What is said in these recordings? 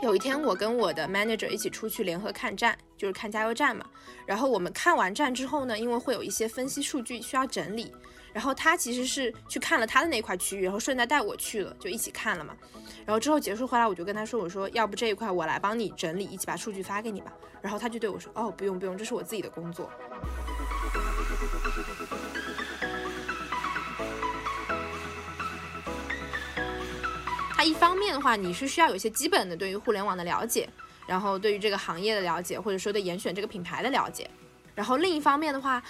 有一天，我跟我的 manager 一起出去联合看站，就是看加油站嘛。然后我们看完站之后呢，因为会有一些分析数据需要整理，然后他其实是去看了他的那块区域，然后顺带带我去了，就一起看了嘛。然后之后结束回来，我就跟他说：“我说要不这一块我来帮你整理，一起把数据发给你吧。”然后他就对我说：“哦，不用不用，这是我自己的工作。”方面的话，你是需要有一些基本的对于互联网的了解，然后对于这个行业的了解，或者说对严选这个品牌的了解。然后另一方面的话，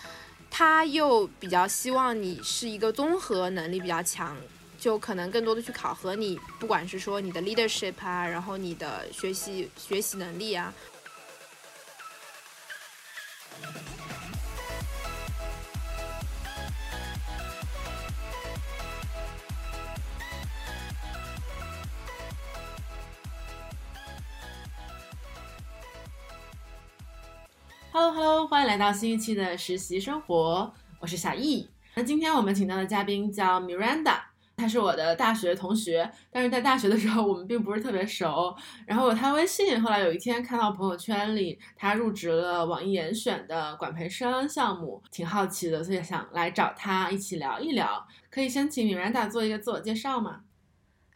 他又比较希望你是一个综合能力比较强，就可能更多的去考核你，不管是说你的 leadership 啊，然后你的学习学习能力啊。Hello Hello，欢迎来到新一期的实习生活，我是小易。那今天我们请到的嘉宾叫 Miranda，她是我的大学同学，但是在大学的时候我们并不是特别熟。然后有她微信，后来有一天看到朋友圈里她入职了网易严选的管培生项目，挺好奇的，所以想来找她一起聊一聊。可以先请 Miranda 做一个自我介绍吗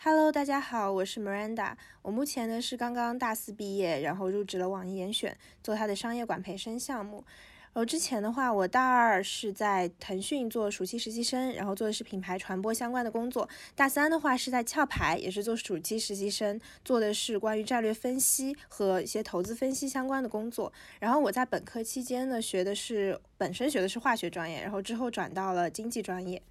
？Hello，大家好，我是 Miranda。我目前呢是刚刚大四毕业，然后入职了网易严选，做它的商业管培生项目。然后之前的话，我大二是在腾讯做暑期实习生，然后做的是品牌传播相关的工作。大三的话是在壳牌，也是做暑期实习生，做的是关于战略分析和一些投资分析相关的工作。然后我在本科期间呢，学的是本身学的是化学专业，然后之后转到了经济专业。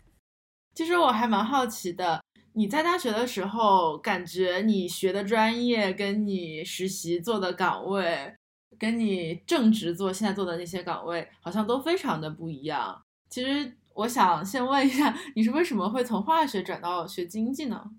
其实我还蛮好奇的。你在大学的时候，感觉你学的专业跟你实习做的岗位，跟你正职做现在做的那些岗位，好像都非常的不一样。其实我想先问一下，你是为什么会从化学转到学经济呢？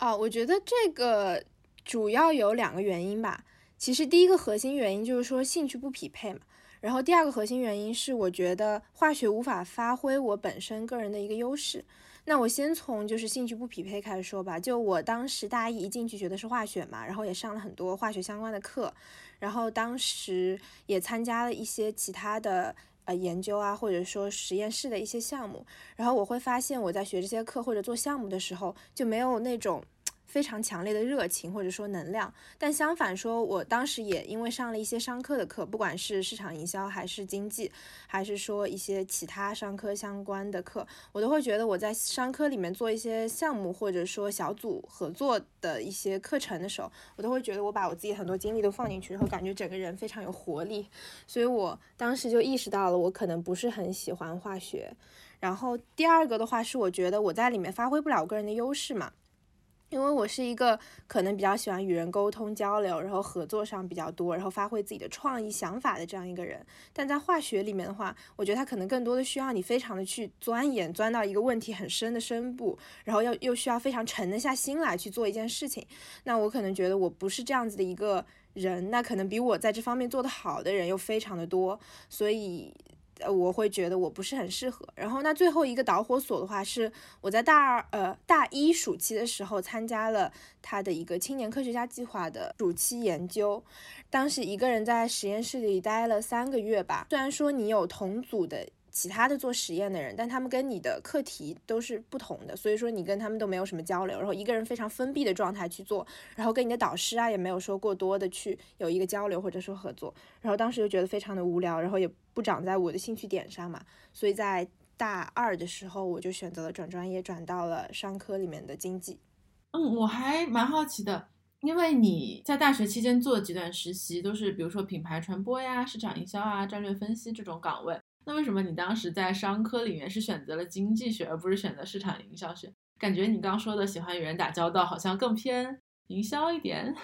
哦，我觉得这个主要有两个原因吧。其实第一个核心原因就是说兴趣不匹配嘛。然后第二个核心原因是我觉得化学无法发挥我本身个人的一个优势。那我先从就是兴趣不匹配开始说吧。就我当时大一进去学的是化学嘛，然后也上了很多化学相关的课，然后当时也参加了一些其他的呃研究啊，或者说实验室的一些项目。然后我会发现我在学这些课或者做项目的时候，就没有那种。非常强烈的热情或者说能量，但相反说，我当时也因为上了一些商科的课，不管是市场营销还是经济，还是说一些其他商科相关的课，我都会觉得我在商科里面做一些项目或者说小组合作的一些课程的时候，我都会觉得我把我自己很多精力都放进去，然后感觉整个人非常有活力，所以我当时就意识到了我可能不是很喜欢化学。然后第二个的话是，我觉得我在里面发挥不了我个人的优势嘛。因为我是一个可能比较喜欢与人沟通交流，然后合作上比较多，然后发挥自己的创意想法的这样一个人。但在化学里面的话，我觉得它可能更多的需要你非常的去钻研，钻到一个问题很深的深部，然后要又需要非常沉得下心来去做一件事情。那我可能觉得我不是这样子的一个人，那可能比我在这方面做得好的人又非常的多，所以。呃，我会觉得我不是很适合。然后，那最后一个导火索的话，是我在大二呃大一暑期的时候参加了他的一个青年科学家计划的暑期研究，当时一个人在实验室里待了三个月吧。虽然说你有同组的。其他的做实验的人，但他们跟你的课题都是不同的，所以说你跟他们都没有什么交流，然后一个人非常封闭的状态去做，然后跟你的导师啊也没有说过多的去有一个交流或者说合作，然后当时就觉得非常的无聊，然后也不长在我的兴趣点上嘛，所以在大二的时候我就选择了转专业，转到了商科里面的经济。嗯，我还蛮好奇的，因为你在大学期间做的几段实习都是比如说品牌传播呀、市场营销啊、战略分析这种岗位。那为什么你当时在商科里面是选择了经济学，而不是选择市场营销学？感觉你刚说的喜欢与人打交道，好像更偏营销一点。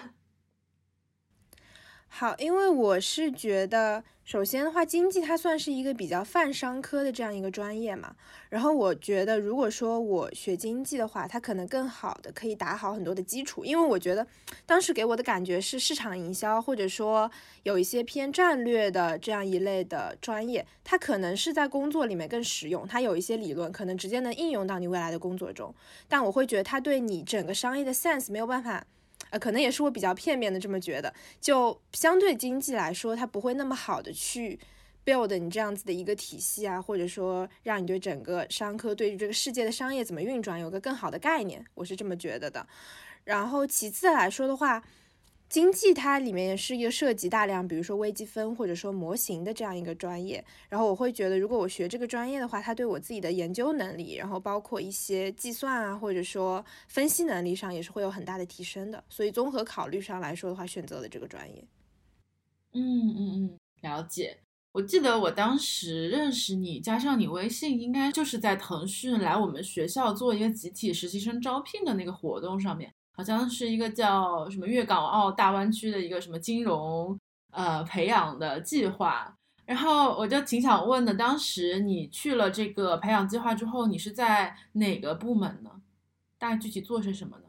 好，因为我是觉得，首先的话，经济它算是一个比较泛商科的这样一个专业嘛。然后我觉得，如果说我学经济的话，它可能更好的可以打好很多的基础。因为我觉得，当时给我的感觉是市场营销，或者说有一些偏战略的这样一类的专业，它可能是在工作里面更实用。它有一些理论，可能直接能应用到你未来的工作中。但我会觉得，它对你整个商业的 sense 没有办法。呃，可能也是我比较片面的这么觉得，就相对经济来说，它不会那么好的去 build 你这样子的一个体系啊，或者说让你对整个商科对于这个世界的商业怎么运转有个更好的概念，我是这么觉得的。然后其次来说的话。经济它里面是一个涉及大量，比如说微积分或者说模型的这样一个专业。然后我会觉得，如果我学这个专业的话，它对我自己的研究能力，然后包括一些计算啊，或者说分析能力上，也是会有很大的提升的。所以综合考虑上来说的话，选择了这个专业。嗯嗯嗯，了解。我记得我当时认识你，加上你微信，应该就是在腾讯来我们学校做一个集体实习生招聘的那个活动上面。好像是一个叫什么粤港澳大湾区的一个什么金融呃培养的计划，然后我就挺想问的，当时你去了这个培养计划之后，你是在哪个部门呢？大概具体做些什么呢？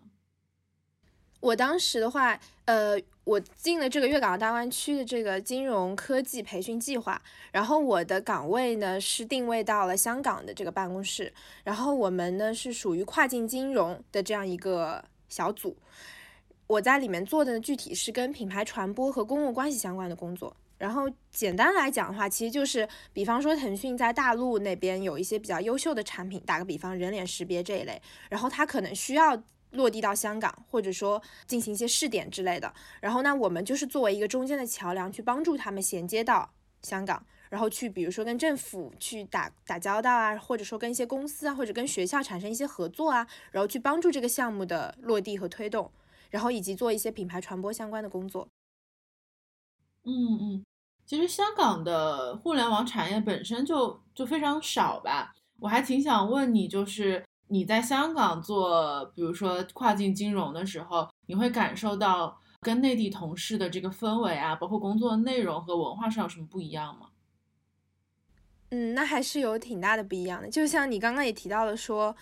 我当时的话，呃，我进了这个粤港澳大湾区的这个金融科技培训计划，然后我的岗位呢是定位到了香港的这个办公室，然后我们呢是属于跨境金融的这样一个。小组，我在里面做的具体是跟品牌传播和公共关系相关的工作。然后简单来讲的话，其实就是，比方说腾讯在大陆那边有一些比较优秀的产品，打个比方，人脸识别这一类，然后它可能需要落地到香港，或者说进行一些试点之类的。然后那，我们就是作为一个中间的桥梁，去帮助他们衔接到香港。然后去，比如说跟政府去打打交道啊，或者说跟一些公司啊，或者跟学校产生一些合作啊，然后去帮助这个项目的落地和推动，然后以及做一些品牌传播相关的工作。嗯嗯，其实香港的互联网产业本身就就非常少吧，我还挺想问你，就是你在香港做，比如说跨境金融的时候，你会感受到跟内地同事的这个氛围啊，包括工作内容和文化上有什么不一样吗？嗯，那还是有挺大的不一样的。就像你刚刚也提到了说，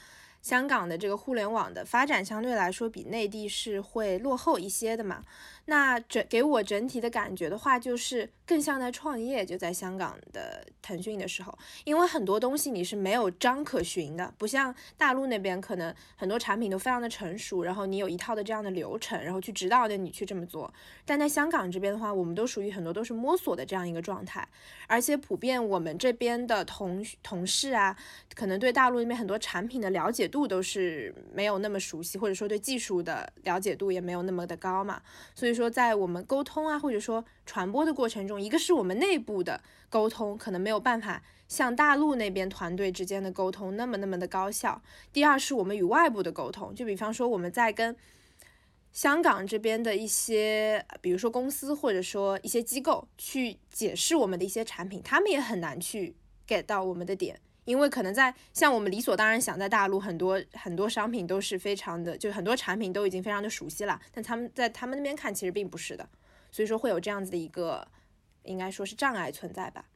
香港的这个互联网的发展相对来说比内地是会落后一些的嘛。那整给我整体的感觉的话，就是更像在创业，就在香港的腾讯的时候，因为很多东西你是没有章可循的，不像大陆那边可能很多产品都非常的成熟，然后你有一套的这样的流程，然后去指导着你去这么做。但在香港这边的话，我们都属于很多都是摸索的这样一个状态，而且普遍我们这边的同同事啊，可能对大陆那边很多产品的了解度都是没有那么熟悉，或者说对技术的了解度也没有那么的高嘛，所以。说在我们沟通啊，或者说传播的过程中，一个是我们内部的沟通可能没有办法像大陆那边团队之间的沟通那么那么的高效。第二是我们与外部的沟通，就比方说我们在跟香港这边的一些，比如说公司或者说一些机构去解释我们的一些产品，他们也很难去 get 到我们的点。因为可能在像我们理所当然想在大陆很多很多商品都是非常的，就很多产品都已经非常的熟悉了，但他们在他们那边看其实并不是的，所以说会有这样子的一个应该说是障碍存在吧。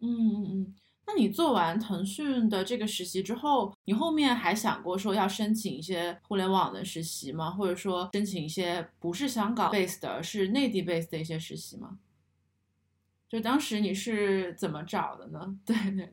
嗯嗯嗯，那你做完腾讯的这个实习之后，你后面还想过说要申请一些互联网的实习吗？或者说申请一些不是香港 base 的，是内地 base 的一些实习吗？就当时你是怎么找的呢？对对，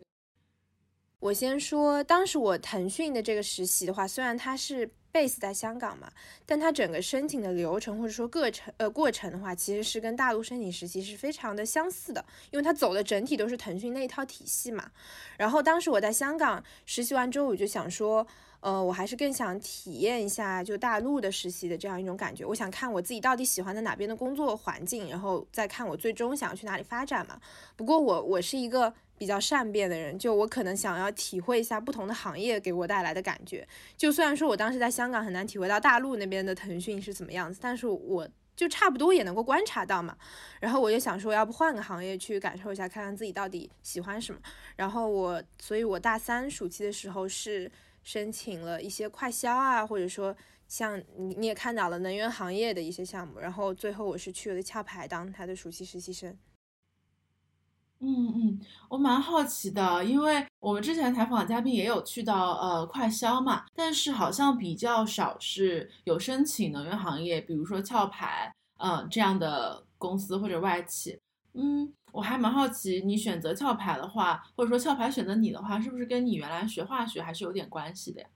我先说，当时我腾讯的这个实习的话，虽然它是 base 在香港嘛，但它整个申请的流程或者说过程呃过程的话，其实是跟大陆申请实习是非常的相似的，因为它走的整体都是腾讯那一套体系嘛。然后当时我在香港实习完之后，我就想说。呃，我还是更想体验一下就大陆的实习的这样一种感觉。我想看我自己到底喜欢在哪边的工作环境，然后再看我最终想要去哪里发展嘛。不过我我是一个比较善变的人，就我可能想要体会一下不同的行业给我带来的感觉。就虽然说我当时在香港很难体会到大陆那边的腾讯是怎么样子，但是我就差不多也能够观察到嘛。然后我就想说，要不换个行业去感受一下，看看自己到底喜欢什么。然后我，所以我大三暑期的时候是。申请了一些快销啊，或者说像你你也看到了能源行业的一些项目，然后最后我是去了壳牌当他的暑期实习生。嗯嗯，我蛮好奇的，因为我们之前采访嘉宾也有去到呃快销嘛，但是好像比较少是有申请能源行业，比如说壳牌嗯这样的公司或者外企。嗯，我还蛮好奇，你选择壳牌的话，或者说壳牌选择你的话，是不是跟你原来学化学还是有点关系的呀？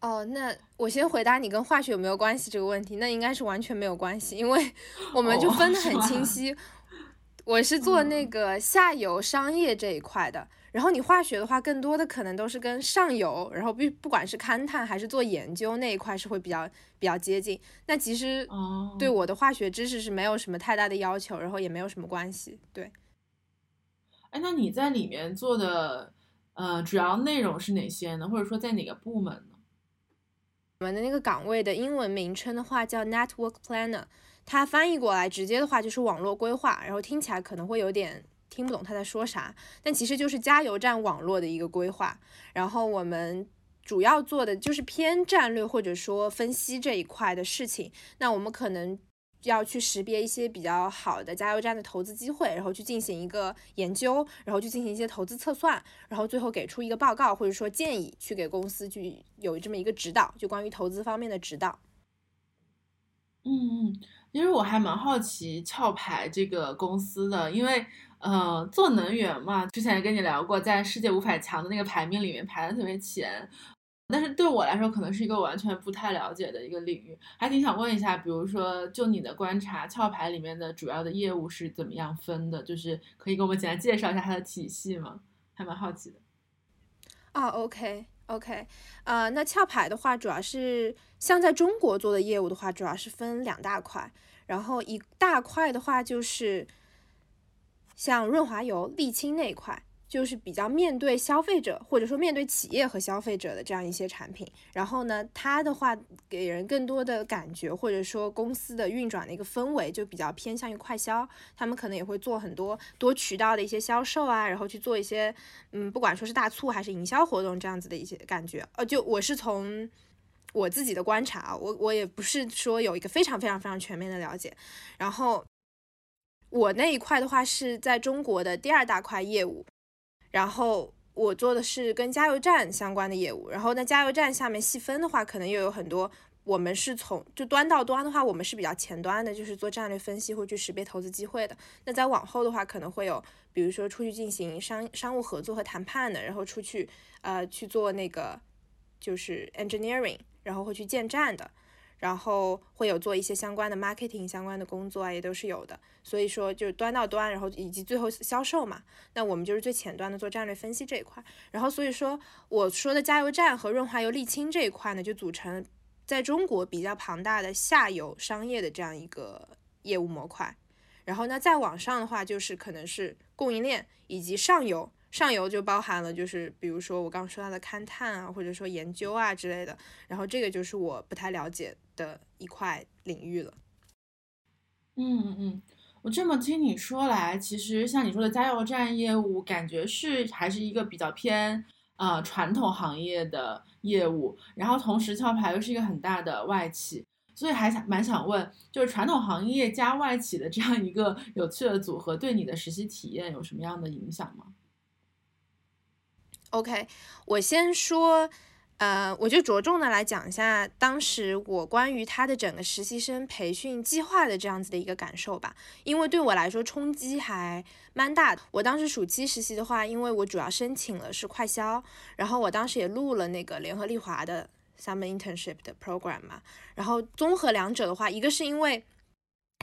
哦，那我先回答你跟化学有没有关系这个问题，那应该是完全没有关系，因为 我们就分得很清 晰。我是做那个下游商业这一块的，然后你化学的话，更多的可能都是跟上游，然后不不管是勘探还是做研究那一块是会比较比较接近。那其实对我的化学知识是没有什么太大的要求，然后也没有什么关系。对。哎，那你在里面做的呃主要内容是哪些呢？或者说在哪个部门呢？我们的那个岗位的英文名称的话叫 Network Planner。它翻译过来直接的话就是网络规划，然后听起来可能会有点听不懂他在说啥，但其实就是加油站网络的一个规划。然后我们主要做的就是偏战略或者说分析这一块的事情。那我们可能要去识别一些比较好的加油站的投资机会，然后去进行一个研究，然后去进行一些投资测算，然后最后给出一个报告或者说建议，去给公司去有这么一个指导，就关于投资方面的指导。嗯嗯。其实我还蛮好奇壳牌这个公司的，因为呃做能源嘛，之前也跟你聊过，在世界五百强的那个排名里面排的特别前，但是对我来说可能是一个完全不太了解的一个领域，还挺想问一下，比如说就你的观察，壳牌里面的主要的业务是怎么样分的？就是可以给我们简单介绍一下它的体系吗？还蛮好奇的。啊，OK。OK，呃，那壳牌的话，主要是像在中国做的业务的话，主要是分两大块，然后一大块的话就是像润滑油、沥青那一块。就是比较面对消费者，或者说面对企业和消费者的这样一些产品，然后呢，它的话给人更多的感觉，或者说公司的运转的一个氛围就比较偏向于快销，他们可能也会做很多多渠道的一些销售啊，然后去做一些，嗯，不管说是大促还是营销活动这样子的一些感觉。呃，就我是从我自己的观察啊，我我也不是说有一个非常非常非常全面的了解，然后我那一块的话是在中国的第二大块业务。然后我做的是跟加油站相关的业务，然后那加油站下面细分的话，可能又有很多。我们是从就端到端的话，我们是比较前端的，就是做战略分析或去识别投资机会的。那在往后的话，可能会有，比如说出去进行商商务合作和谈判的，然后出去呃去做那个就是 engineering，然后会去建站的。然后会有做一些相关的 marketing 相关的工作啊，也都是有的。所以说就是端到端，然后以及最后销售嘛。那我们就是最前端的做战略分析这一块。然后所以说我说的加油站和润滑油沥青这一块呢，就组成在中国比较庞大的下游商业的这样一个业务模块。然后呢，再往上的话，就是可能是供应链以及上游。上游就包含了，就是比如说我刚刚说到的勘探啊，或者说研究啊之类的，然后这个就是我不太了解的一块领域了。嗯嗯嗯，我这么听你说来，其实像你说的加油站业务，感觉是还是一个比较偏啊传统行业的业务，然后同时壳牌又是一个很大的外企，所以还想蛮想问，就是传统行业加外企的这样一个有趣的组合，对你的实习体验有什么样的影响吗？OK，我先说，呃，我就着重的来讲一下当时我关于他的整个实习生培训计划的这样子的一个感受吧，因为对我来说冲击还蛮大的。我当时暑期实习的话，因为我主要申请了是快销，然后我当时也录了那个联合利华的 summer internship 的 program 嘛，然后综合两者的话，一个是因为。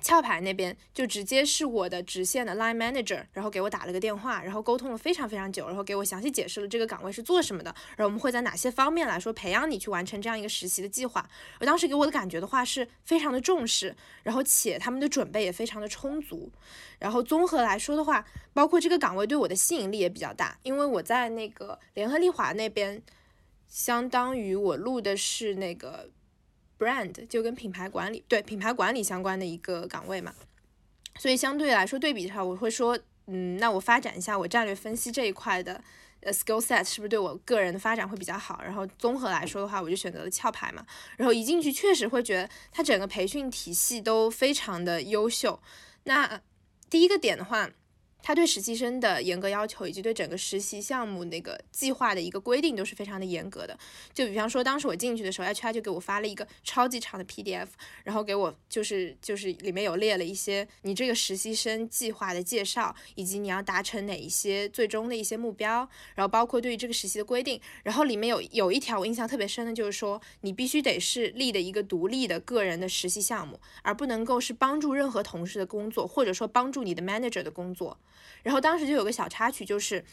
壳牌那边就直接是我的直线的 line manager，然后给我打了个电话，然后沟通了非常非常久，然后给我详细解释了这个岗位是做什么的，然后我们会在哪些方面来说培养你去完成这样一个实习的计划。我当时给我的感觉的话是非常的重视，然后且他们的准备也非常的充足。然后综合来说的话，包括这个岗位对我的吸引力也比较大，因为我在那个联合利华那边，相当于我录的是那个。Brand 就跟品牌管理对品牌管理相关的一个岗位嘛，所以相对来说对比的话，我会说，嗯，那我发展一下我战略分析这一块的呃 skill set 是不是对我个人的发展会比较好？然后综合来说的话，我就选择了壳牌嘛。然后一进去确实会觉得它整个培训体系都非常的优秀。那第一个点的话，他对实习生的严格要求，以及对整个实习项目那个计划的一个规定都是非常的严格的。就比方说，当时我进去的时候，HR 就给我发了一个超级长的 PDF，然后给我就是就是里面有列了一些你这个实习生计划的介绍，以及你要达成哪一些最终的一些目标，然后包括对于这个实习的规定。然后里面有有一条我印象特别深的，就是说你必须得是立的一个独立的个人的实习项目，而不能够是帮助任何同事的工作，或者说帮助你的 manager 的工作。然后当时就有个小插曲，就是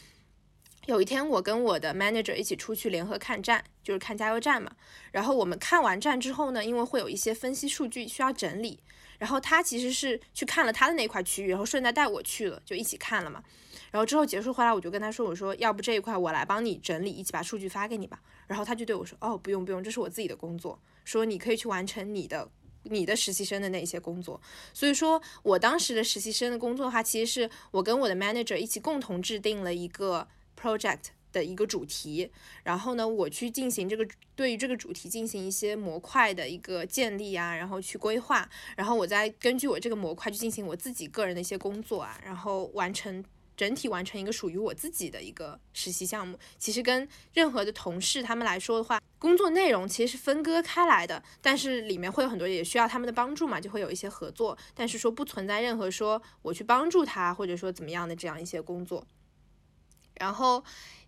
有一天我跟我的 manager 一起出去联合看站，就是看加油站嘛。然后我们看完站之后呢，因为会有一些分析数据需要整理，然后他其实是去看了他的那块区域，然后顺带带我去了，就一起看了嘛。然后之后结束回来，我就跟他说：“我说要不这一块我来帮你整理，一起把数据发给你吧。”然后他就对我说：“哦，不用不用，这是我自己的工作，说你可以去完成你的。”你的实习生的那些工作，所以说我当时的实习生的工作的话，其实是我跟我的 manager 一起共同制定了一个 project 的一个主题，然后呢，我去进行这个对于这个主题进行一些模块的一个建立啊，然后去规划，然后我再根据我这个模块去进行我自己个人的一些工作啊，然后完成。整体完成一个属于我自己的一个实习项目，其实跟任何的同事他们来说的话，工作内容其实是分割开来的，但是里面会有很多也需要他们的帮助嘛，就会有一些合作，但是说不存在任何说我去帮助他或者说怎么样的这样一些工作。然后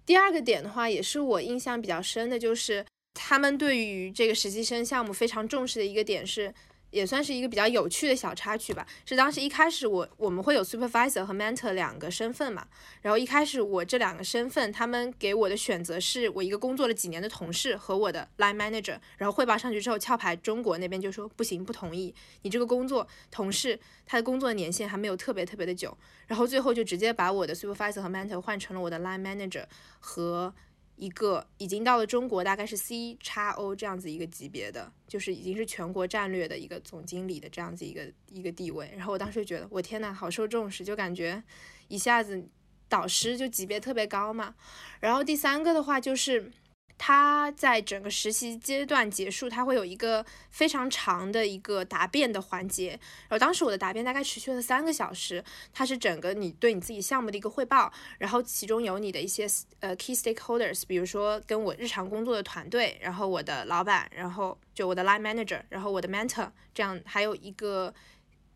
第二个点的话，也是我印象比较深的，就是他们对于这个实习生项目非常重视的一个点是。也算是一个比较有趣的小插曲吧。是当时一开始我我们会有 supervisor 和 mentor 两个身份嘛。然后一开始我这两个身份，他们给我的选择是我一个工作了几年的同事和我的 line manager。然后汇报上去之后，壳牌中国那边就说不行，不同意。你这个工作同事他的工作年限还没有特别特别的久。然后最后就直接把我的 supervisor 和 mentor 换成了我的 line manager 和。一个已经到了中国，大概是 C 叉 O 这样子一个级别的，就是已经是全国战略的一个总经理的这样子一个一个地位。然后我当时就觉得，我天呐，好受重视，就感觉一下子导师就级别特别高嘛。然后第三个的话就是。他在整个实习阶段结束，他会有一个非常长的一个答辩的环节。然后当时我的答辩大概持续了三个小时，它是整个你对你自己项目的一个汇报，然后其中有你的一些呃 key stakeholders，比如说跟我日常工作的团队，然后我的老板，然后就我的 line manager，然后我的 mentor，这样还有一个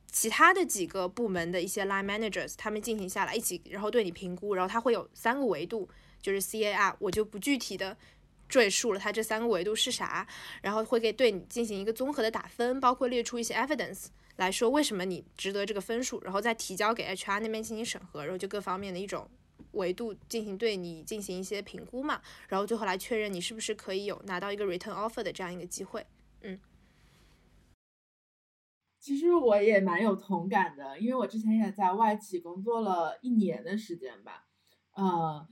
其他的几个部门的一些 line managers，他们进行下来一起，然后对你评估，然后它会有三个维度，就是 CAR，我就不具体的。赘述了它这三个维度是啥，然后会给对你进行一个综合的打分，包括列出一些 evidence 来说为什么你值得这个分数，然后再提交给 HR 那边进行审核，然后就各方面的一种维度进行对你进行一些评估嘛，然后最后来确认你是不是可以有拿到一个 return offer 的这样一个机会。嗯，其实我也蛮有同感的，因为我之前也在外企工作了一年的时间吧，呃。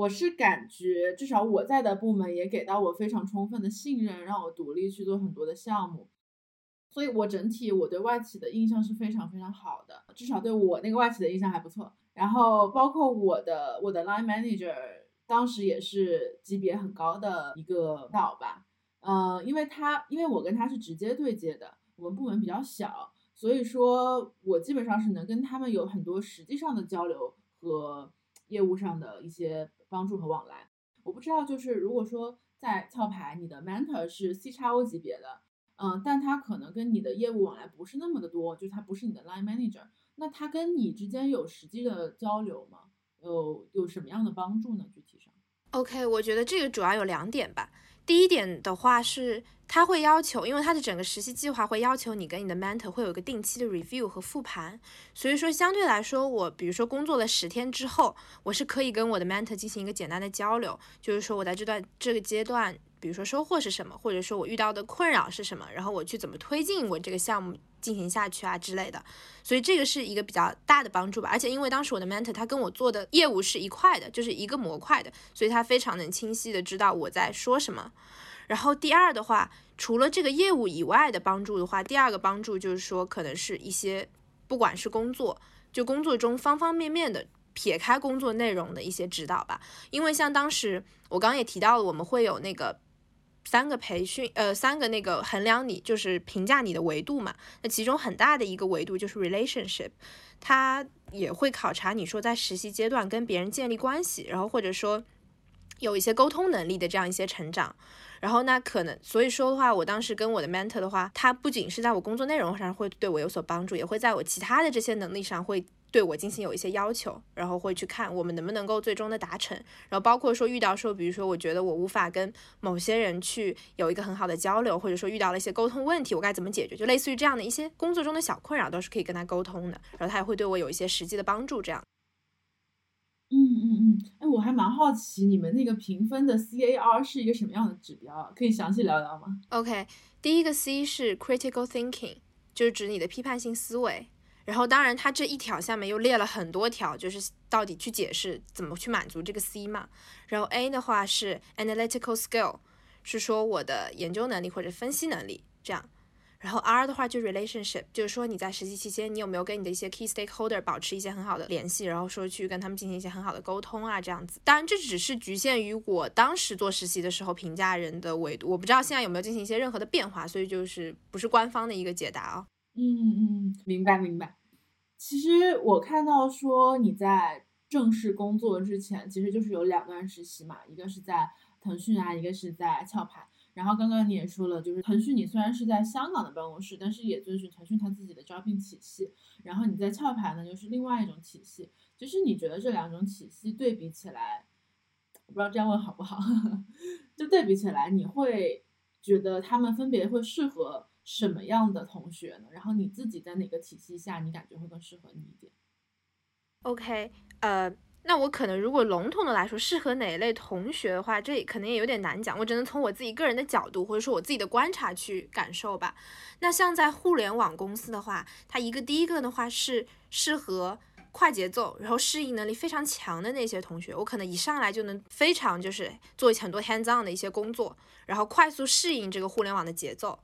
我是感觉，至少我在的部门也给到我非常充分的信任，让我独立去做很多的项目，所以我整体我对外企的印象是非常非常好的，至少对我那个外企的印象还不错。然后包括我的我的 line manager，当时也是级别很高的一个导吧，嗯，因为他因为我跟他是直接对接的，我们部门比较小，所以说我基本上是能跟他们有很多实际上的交流和业务上的一些。帮助和往来，我不知道，就是如果说在壳牌，你的 mentor 是 C 叉 O 级别的，嗯，但他可能跟你的业务往来不是那么的多，就是他不是你的 line manager，那他跟你之间有实际的交流吗？有有什么样的帮助呢？具体上？OK，我觉得这个主要有两点吧。第一点的话是，他会要求，因为他的整个实习计划会要求你跟你的 mentor 会有一个定期的 review 和复盘，所以说相对来说，我比如说工作了十天之后，我是可以跟我的 mentor 进行一个简单的交流，就是说我在这段这个阶段，比如说收获是什么，或者说我遇到的困扰是什么，然后我去怎么推进我这个项目。进行下去啊之类的，所以这个是一个比较大的帮助吧。而且因为当时我的 mentor 他跟我做的业务是一块的，就是一个模块的，所以他非常能清晰的知道我在说什么。然后第二的话，除了这个业务以外的帮助的话，第二个帮助就是说可能是一些不管是工作，就工作中方方面面的撇开工作内容的一些指导吧。因为像当时我刚刚也提到了，我们会有那个。三个培训，呃，三个那个衡量你就是评价你的维度嘛。那其中很大的一个维度就是 relationship，它也会考察你说在实习阶段跟别人建立关系，然后或者说有一些沟通能力的这样一些成长。然后那可能，所以说的话，我当时跟我的 mentor 的话，他不仅是在我工作内容上会对我有所帮助，也会在我其他的这些能力上会对我进行有一些要求，然后会去看我们能不能够最终的达成。然后包括说遇到说，比如说我觉得我无法跟某些人去有一个很好的交流，或者说遇到了一些沟通问题，我该怎么解决？就类似于这样的一些工作中的小困扰，都是可以跟他沟通的。然后他也会对我有一些实际的帮助，这样。嗯嗯嗯，哎，我还蛮好奇你们那个评分的 CAR 是一个什么样的指标，可以详细聊聊吗？OK，第一个 C 是 Critical Thinking，就是指你的批判性思维。然后当然它这一条下面又列了很多条，就是到底去解释怎么去满足这个 C 嘛。然后 A 的话是 Analytical Skill，是说我的研究能力或者分析能力这样。然后 R 的话就 relationship，就是说你在实习期间，你有没有跟你的一些 key stakeholder 保持一些很好的联系，然后说去跟他们进行一些很好的沟通啊，这样子。当然这只是局限于我当时做实习的时候评价人的维度，我不知道现在有没有进行一些任何的变化，所以就是不是官方的一个解答啊。嗯嗯，明白明白。其实我看到说你在正式工作之前，其实就是有两段实习嘛，一个是在腾讯啊，一个是在壳牌。然后刚刚你也说了，就是腾讯你虽然是在香港的办公室，但是也遵循腾讯它自己的招聘体系。然后你在壳牌呢，又是另外一种体系。就是你觉得这两种体系对比起来，我不知道这样问好不好？就对比起来，你会觉得他们分别会适合什么样的同学呢？然后你自己在哪个体系下，你感觉会更适合你一点？OK，呃。那我可能如果笼统的来说，适合哪一类同学的话，这也可能也有点难讲。我只能从我自己个人的角度，或者说我自己的观察去感受吧。那像在互联网公司的话，它一个第一个的话是适合快节奏，然后适应能力非常强的那些同学。我可能一上来就能非常就是做很多 hands on 的一些工作，然后快速适应这个互联网的节奏。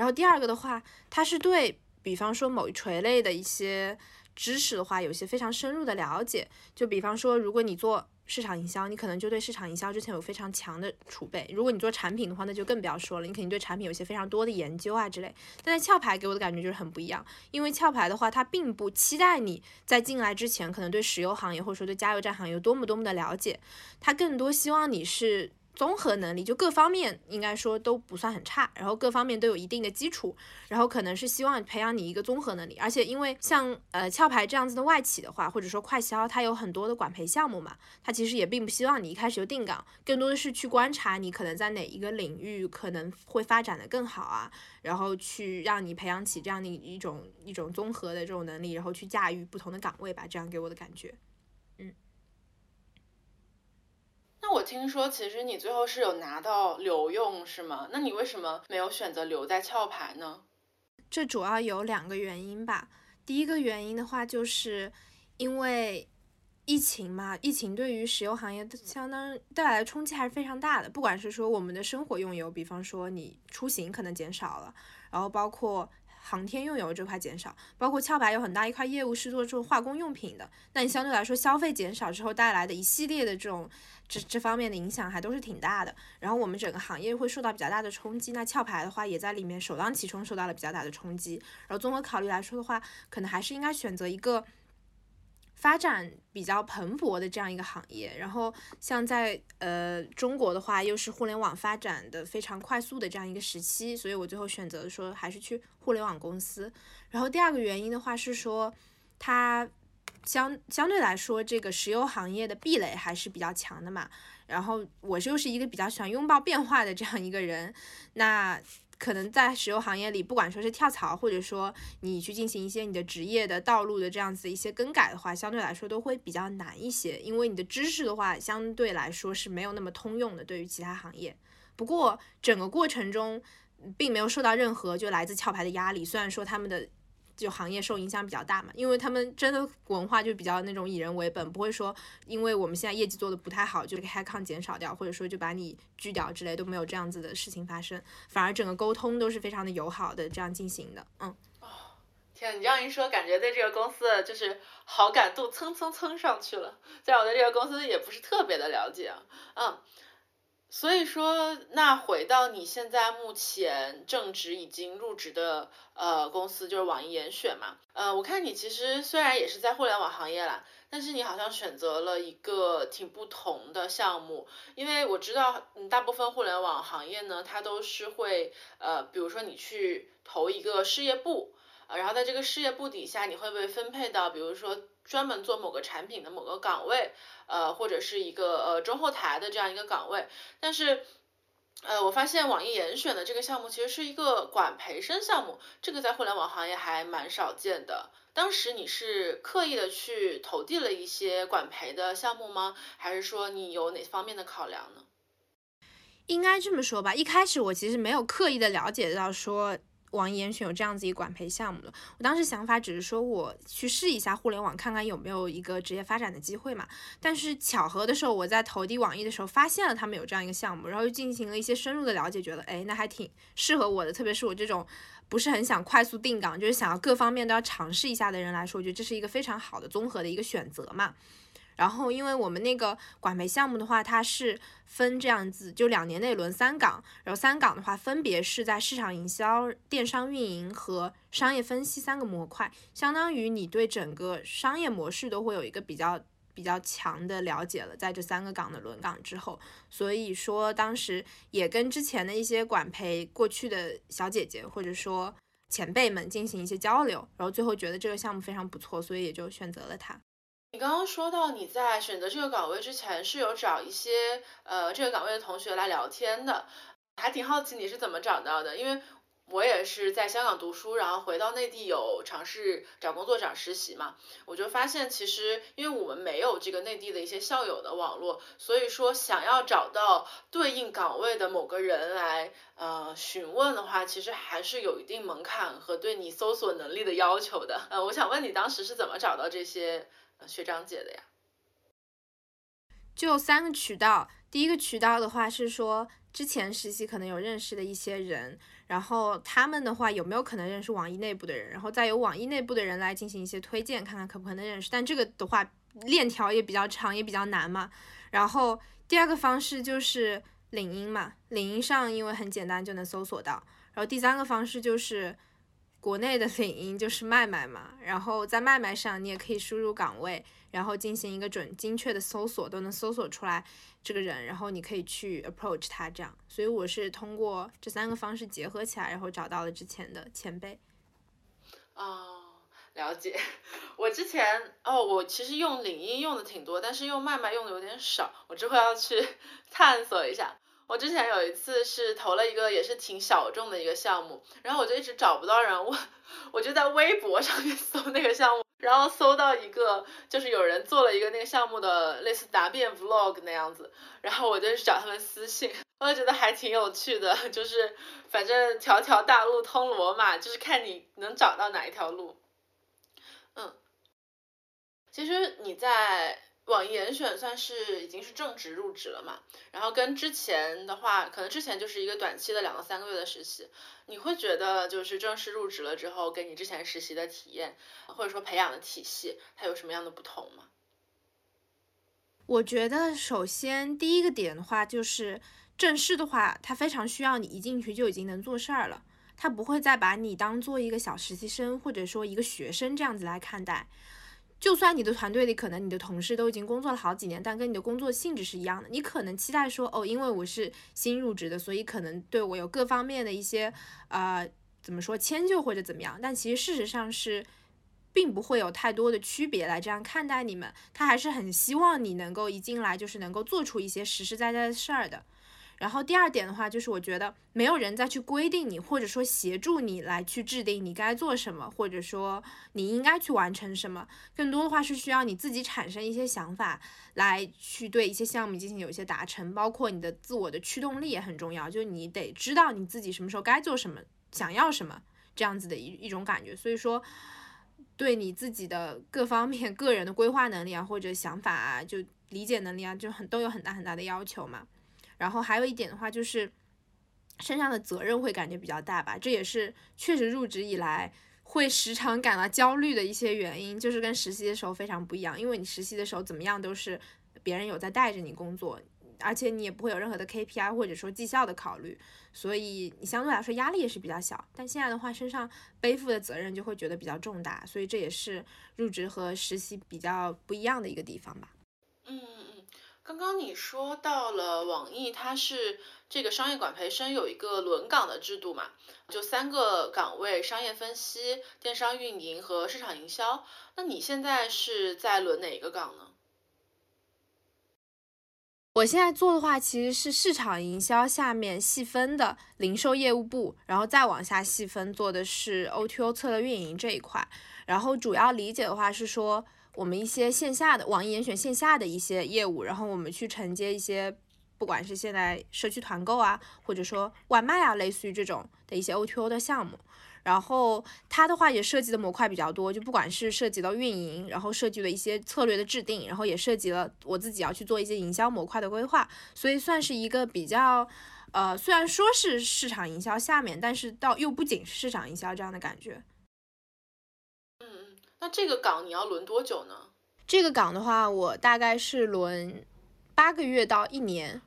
然后第二个的话，它是对比方说某一垂类的一些。知识的话，有些非常深入的了解。就比方说，如果你做市场营销，你可能就对市场营销之前有非常强的储备；如果你做产品的话，那就更不要说了，你肯定对产品有些非常多的研究啊之类。但在壳牌给我的感觉就是很不一样，因为壳牌的话，它并不期待你在进来之前可能对石油行业或者说对加油站行业有多么多么的了解，它更多希望你是。综合能力就各方面应该说都不算很差，然后各方面都有一定的基础，然后可能是希望培养你一个综合能力，而且因为像呃壳牌这样子的外企的话，或者说快销，它有很多的管培项目嘛，它其实也并不希望你一开始就定岗，更多的是去观察你可能在哪一个领域可能会发展的更好啊，然后去让你培养起这样的一种一种综合的这种能力，然后去驾驭不同的岗位吧，这样给我的感觉。那我听说，其实你最后是有拿到留用，是吗？那你为什么没有选择留在壳牌呢？这主要有两个原因吧。第一个原因的话，就是因为疫情嘛，疫情对于石油行业相当带来的冲击还是非常大的。不管是说我们的生活用油，比方说你出行可能减少了，然后包括。航天用油这块减少，包括壳牌有很大一块业务是做这种化工用品的，那你相对来说消费减少之后带来的一系列的这种这这方面的影响还都是挺大的。然后我们整个行业会受到比较大的冲击，那壳牌的话也在里面首当其冲受到了比较大的冲击。然后综合考虑来说的话，可能还是应该选择一个。发展比较蓬勃的这样一个行业，然后像在呃中国的话，又是互联网发展的非常快速的这样一个时期，所以我最后选择说还是去互联网公司。然后第二个原因的话是说，它相相对来说这个石油行业的壁垒还是比较强的嘛。然后我就是一个比较喜欢拥抱变化的这样一个人，那。可能在石油行业里，不管说是跳槽，或者说你去进行一些你的职业的道路的这样子一些更改的话，相对来说都会比较难一些，因为你的知识的话，相对来说是没有那么通用的，对于其他行业。不过整个过程中，并没有受到任何就来自壳牌的压力，虽然说他们的。就行业受影响比较大嘛，因为他们真的文化就比较那种以人为本，不会说因为我们现在业绩做的不太好，就给 head count 减少掉，或者说就把你拒掉之类都没有这样子的事情发生，反而整个沟通都是非常的友好的这样进行的。嗯，哦，天，你这样一说，感觉对这个公司的就是好感度蹭蹭蹭上去了。虽然我对这个公司也不是特别的了解，嗯，所以说，那回到你现在目前正职已经入职的呃公司，就是网易严选嘛。呃，我看你其实虽然也是在互联网行业啦，但是你好像选择了一个挺不同的项目。因为我知道，嗯，大部分互联网行业呢，它都是会呃，比如说你去投一个事业部，然后在这个事业部底下，你会被分配到，比如说。专门做某个产品的某个岗位，呃，或者是一个呃中后台的这样一个岗位，但是，呃，我发现网易严选的这个项目其实是一个管培生项目，这个在互联网行业还蛮少见的。当时你是刻意的去投递了一些管培的项目吗？还是说你有哪方面的考量呢？应该这么说吧，一开始我其实没有刻意的了解到说。网易严选有这样子一个管培项目的，我当时想法只是说我去试一下互联网，看看有没有一个职业发展的机会嘛。但是巧合的时候，我在投递网易的时候发现了他们有这样一个项目，然后又进行了一些深入的了解，觉得哎，那还挺适合我的。特别是我这种不是很想快速定岗，就是想要各方面都要尝试一下的人来说，我觉得这是一个非常好的综合的一个选择嘛。然后，因为我们那个管培项目的话，它是分这样子，就两年内轮三岗，然后三岗的话，分别是在市场营销、电商运营和商业分析三个模块，相当于你对整个商业模式都会有一个比较比较强的了解了，在这三个岗的轮岗之后，所以说当时也跟之前的一些管培过去的小姐姐或者说前辈们进行一些交流，然后最后觉得这个项目非常不错，所以也就选择了它。你刚刚说到你在选择这个岗位之前是有找一些呃这个岗位的同学来聊天的，还挺好奇你是怎么找到的，因为我也是在香港读书，然后回到内地有尝试找工作找实习嘛，我就发现其实因为我们没有这个内地的一些校友的网络，所以说想要找到对应岗位的某个人来呃询问的话，其实还是有一定门槛和对你搜索能力的要求的。呃，我想问你当时是怎么找到这些？学长姐的呀，就三个渠道。第一个渠道的话是说，之前实习可能有认识的一些人，然后他们的话有没有可能认识网易内部的人，然后再由网易内部的人来进行一些推荐，看看可不可能认识。但这个的话链条也比较长，也比较难嘛。然后第二个方式就是领英嘛，领英上因为很简单就能搜索到。然后第三个方式就是。国内的领英就是麦麦嘛，然后在麦麦上你也可以输入岗位，然后进行一个准精确的搜索，都能搜索出来这个人，然后你可以去 approach 他这样。所以我是通过这三个方式结合起来，然后找到了之前的前辈。哦，了解。我之前哦，我其实用领英用的挺多，但是用麦麦用的有点少，我之后要去 探索一下。我之前有一次是投了一个也是挺小众的一个项目，然后我就一直找不到人问，我就在微博上面搜那个项目，然后搜到一个就是有人做了一个那个项目的类似答辩 vlog 那样子，然后我就去找他们私信，我就觉得还挺有趣的，就是反正条条大路通罗马，就是看你能找到哪一条路。嗯，其实你在。网易严选算是已经是正职入职了嘛，然后跟之前的话，可能之前就是一个短期的两到三个月的实习，你会觉得就是正式入职了之后，跟你之前实习的体验或者说培养的体系，它有什么样的不同吗？我觉得首先第一个点的话，就是正式的话，它非常需要你一进去就已经能做事儿了，它不会再把你当做一个小实习生或者说一个学生这样子来看待。就算你的团队里可能你的同事都已经工作了好几年，但跟你的工作性质是一样的，你可能期待说，哦，因为我是新入职的，所以可能对我有各方面的一些，呃，怎么说迁就或者怎么样？但其实事实上是，并不会有太多的区别来这样看待你们，他还是很希望你能够一进来就是能够做出一些实实在在的事儿的。然后第二点的话，就是我觉得没有人再去规定你，或者说协助你来去制定你该做什么，或者说你应该去完成什么。更多的话是需要你自己产生一些想法，来去对一些项目进行有一些达成。包括你的自我的驱动力也很重要，就你得知道你自己什么时候该做什么，想要什么这样子的一一种感觉。所以说，对你自己的各方面个人的规划能力啊，或者想法啊，就理解能力啊，就很都有很大很大的要求嘛。然后还有一点的话，就是身上的责任会感觉比较大吧，这也是确实入职以来会时常感到焦虑的一些原因，就是跟实习的时候非常不一样。因为你实习的时候怎么样都是别人有在带着你工作，而且你也不会有任何的 KPI 或者说绩效的考虑，所以你相对来说压力也是比较小。但现在的话，身上背负的责任就会觉得比较重大，所以这也是入职和实习比较不一样的一个地方吧。嗯嗯嗯，刚刚你说到了网易，它是这个商业管培生有一个轮岗的制度嘛，就三个岗位：商业分析、电商运营和市场营销。那你现在是在轮哪一个岗呢？我现在做的话，其实是市场营销下面细分的零售业务部，然后再往下细分做的是 O2O 策略运营这一块。然后主要理解的话是说，我们一些线下的网易严选线下的一些业务，然后我们去承接一些，不管是现在社区团购啊，或者说外卖啊，类似于这种的一些 O2O 的项目。然后它的话也涉及的模块比较多，就不管是涉及到运营，然后涉及了一些策略的制定，然后也涉及了我自己要去做一些营销模块的规划，所以算是一个比较，呃，虽然说是市场营销下面，但是到又不仅是市场营销这样的感觉。那这个岗你要轮多久呢？这个岗的话，我大概是轮八个月到一年。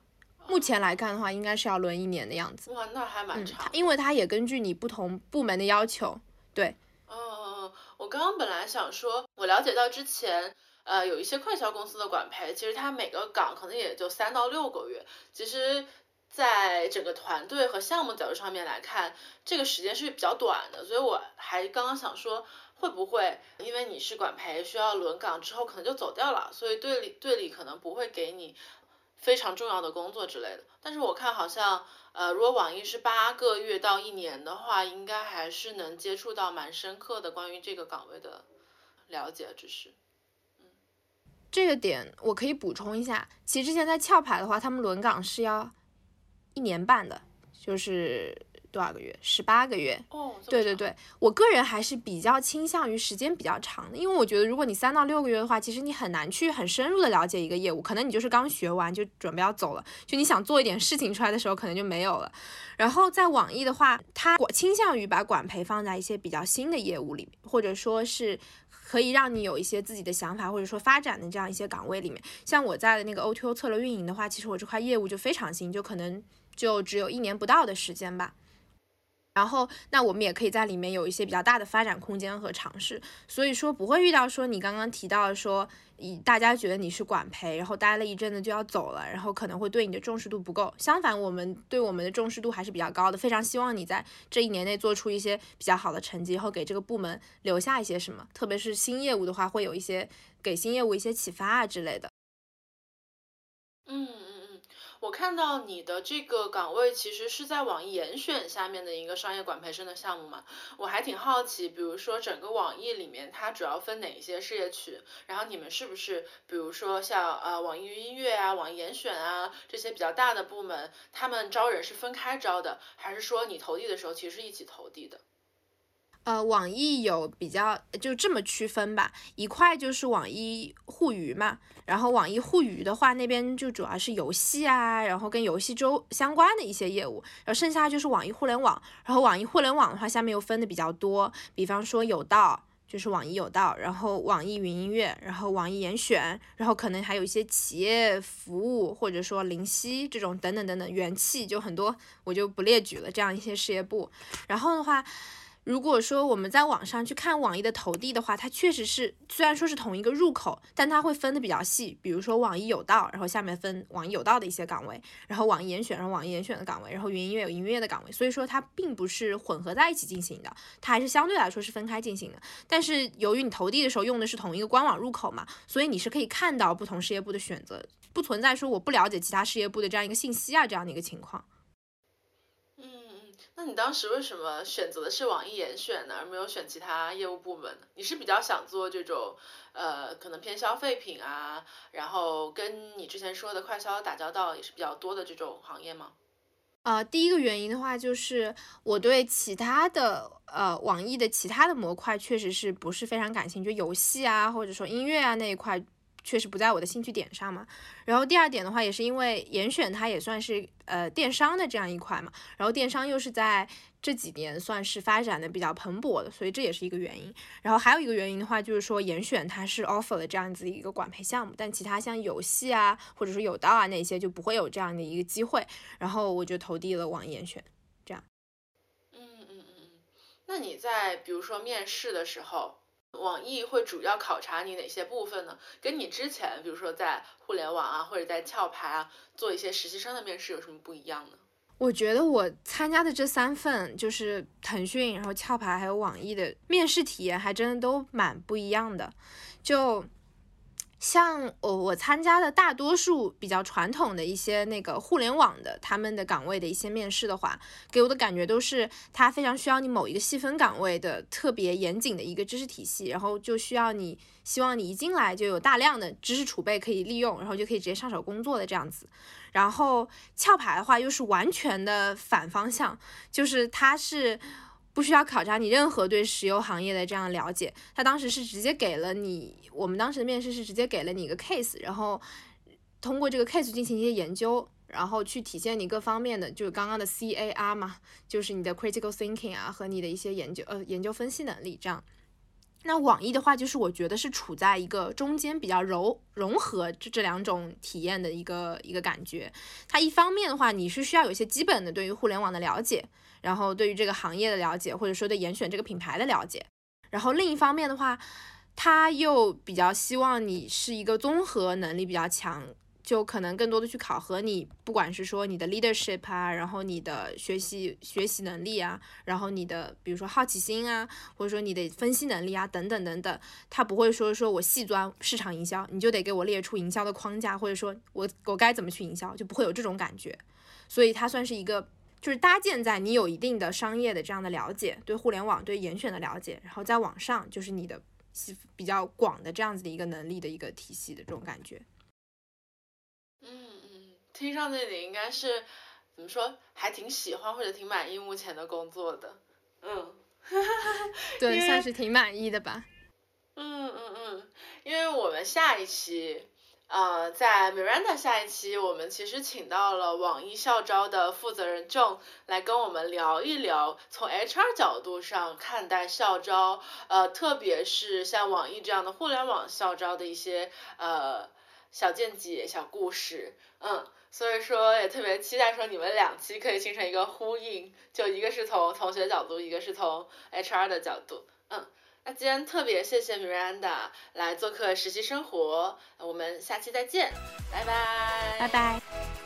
目前来看的话，应该是要轮一年的样子。哇，那还蛮长。因为它也根据你不同部门的要求。对。嗯嗯嗯，我刚刚本来想说，我了解到之前，呃，有一些快销公司的管培，其实它每个岗可能也就三到六个月。其实，在整个团队和项目角度上面来看，这个时间是比较短的。所以我还刚刚想说，会不会因为你是管培，需要轮岗之后可能就走掉了，所以队里队里可能不会给你。非常重要的工作之类的，但是我看好像，呃，如果网易是八个月到一年的话，应该还是能接触到蛮深刻的关于这个岗位的了解知识。嗯，这个点我可以补充一下，其实之前在壳牌的话，他们轮岗是要一年半的，就是。多少个月？十八个月。哦，对对对，我个人还是比较倾向于时间比较长的，因为我觉得如果你三到六个月的话，其实你很难去很深入的了解一个业务，可能你就是刚学完就准备要走了，就你想做一点事情出来的时候，可能就没有了。然后在网易的话，它倾向于把管培放在一些比较新的业务里面，或者说是可以让你有一些自己的想法或者说发展的这样一些岗位里面。像我在的那个 O2O 策略运营的话，其实我这块业务就非常新，就可能就只有一年不到的时间吧。然后，那我们也可以在里面有一些比较大的发展空间和尝试，所以说不会遇到说你刚刚提到说，以大家觉得你是管培，然后待了一阵子就要走了，然后可能会对你的重视度不够。相反，我们对我们的重视度还是比较高的，非常希望你在这一年内做出一些比较好的成绩，然后给这个部门留下一些什么，特别是新业务的话，会有一些给新业务一些启发啊之类的。嗯。我看到你的这个岗位其实是在网易严选下面的一个商业管培生的项目嘛，我还挺好奇，比如说整个网易里面它主要分哪一些事业群，然后你们是不是比如说像呃网易音乐啊、网易严选啊这些比较大的部门，他们招人是分开招的，还是说你投递的时候其实一起投递的？呃，网易有比较就这么区分吧，一块就是网易互娱嘛，然后网易互娱的话，那边就主要是游戏啊，然后跟游戏周相关的一些业务，然后剩下就是网易互联网，然后网易互联网的话，下面又分的比较多，比方说有道，就是网易有道，然后网易云音乐，然后网易严选，然后可能还有一些企业服务或者说灵犀这种等等等等元气就很多，我就不列举了这样一些事业部，然后的话。如果说我们在网上去看网易的投递的话，它确实是虽然说是同一个入口，但它会分的比较细。比如说网易有道，然后下面分网易有道的一些岗位，然后网易严选，然后网易严选的岗位，然后云音乐有音乐的岗位。所以说它并不是混合在一起进行的，它还是相对来说是分开进行的。但是由于你投递的时候用的是同一个官网入口嘛，所以你是可以看到不同事业部的选择，不存在说我不了解其他事业部的这样一个信息啊这样的一个情况。那你当时为什么选择的是网易严选呢，而没有选其他业务部门呢？你是比较想做这种，呃，可能偏消费品啊，然后跟你之前说的快销打交道也是比较多的这种行业吗？呃，第一个原因的话，就是我对其他的，呃，网易的其他的模块确实是不是非常感兴趣，就游戏啊，或者说音乐啊那一块。确实不在我的兴趣点上嘛。然后第二点的话，也是因为严选它也算是呃电商的这样一块嘛，然后电商又是在这几年算是发展的比较蓬勃的，所以这也是一个原因。然后还有一个原因的话，就是说严选它是 offer 了这样子一个管培项目，但其他像游戏啊或者说有道啊那些就不会有这样的一个机会。然后我就投递了网严选，这样。嗯嗯嗯嗯，那你在比如说面试的时候。网易会主要考察你哪些部分呢？跟你之前，比如说在互联网啊，或者在壳牌啊，做一些实习生的面试有什么不一样呢？我觉得我参加的这三份，就是腾讯、然后壳牌还有网易的面试体验，还真的都蛮不一样的。就像我我参加的大多数比较传统的一些那个互联网的他们的岗位的一些面试的话，给我的感觉都是他非常需要你某一个细分岗位的特别严谨的一个知识体系，然后就需要你希望你一进来就有大量的知识储备可以利用，然后就可以直接上手工作的这样子。然后壳牌的话又是完全的反方向，就是它是。不需要考察你任何对石油行业的这样了解，他当时是直接给了你，我们当时的面试是直接给了你一个 case，然后通过这个 case 进行一些研究，然后去体现你各方面的，就是刚刚的 C A R 嘛，就是你的 critical thinking 啊和你的一些研究呃研究分析能力这样。那网易的话，就是我觉得是处在一个中间比较柔融合这这两种体验的一个一个感觉。它一方面的话，你是需要有一些基本的对于互联网的了解。然后对于这个行业的了解，或者说对严选这个品牌的了解，然后另一方面的话，他又比较希望你是一个综合能力比较强，就可能更多的去考核你，不管是说你的 leadership 啊，然后你的学习学习能力啊，然后你的比如说好奇心啊，或者说你的分析能力啊，等等等等，他不会说说我细钻市场营销，你就得给我列出营销的框架，或者说我我该怎么去营销，就不会有这种感觉，所以它算是一个。就是搭建在你有一定的商业的这样的了解，对互联网、对严选的了解，然后在网上就是你的比较广的这样子的一个能力的一个体系的这种感觉。嗯嗯，听上去你应该是怎么说，还挺喜欢或者挺满意目前的工作的。嗯，对，算是挺满意的吧。嗯嗯嗯，因为我们下一期。呃，在 Miranda 下一期，我们其实请到了网易校招的负责人 John 来跟我们聊一聊，从 HR 角度上看待校招，呃，特别是像网易这样的互联网校招的一些呃小见解、小故事，嗯，所以说也特别期待说你们两期可以形成一个呼应，就一个是从同学角度，一个是从 HR 的角度，嗯。那今天特别谢谢 Miranda 来做客实习生活，我们下期再见，拜拜，拜拜。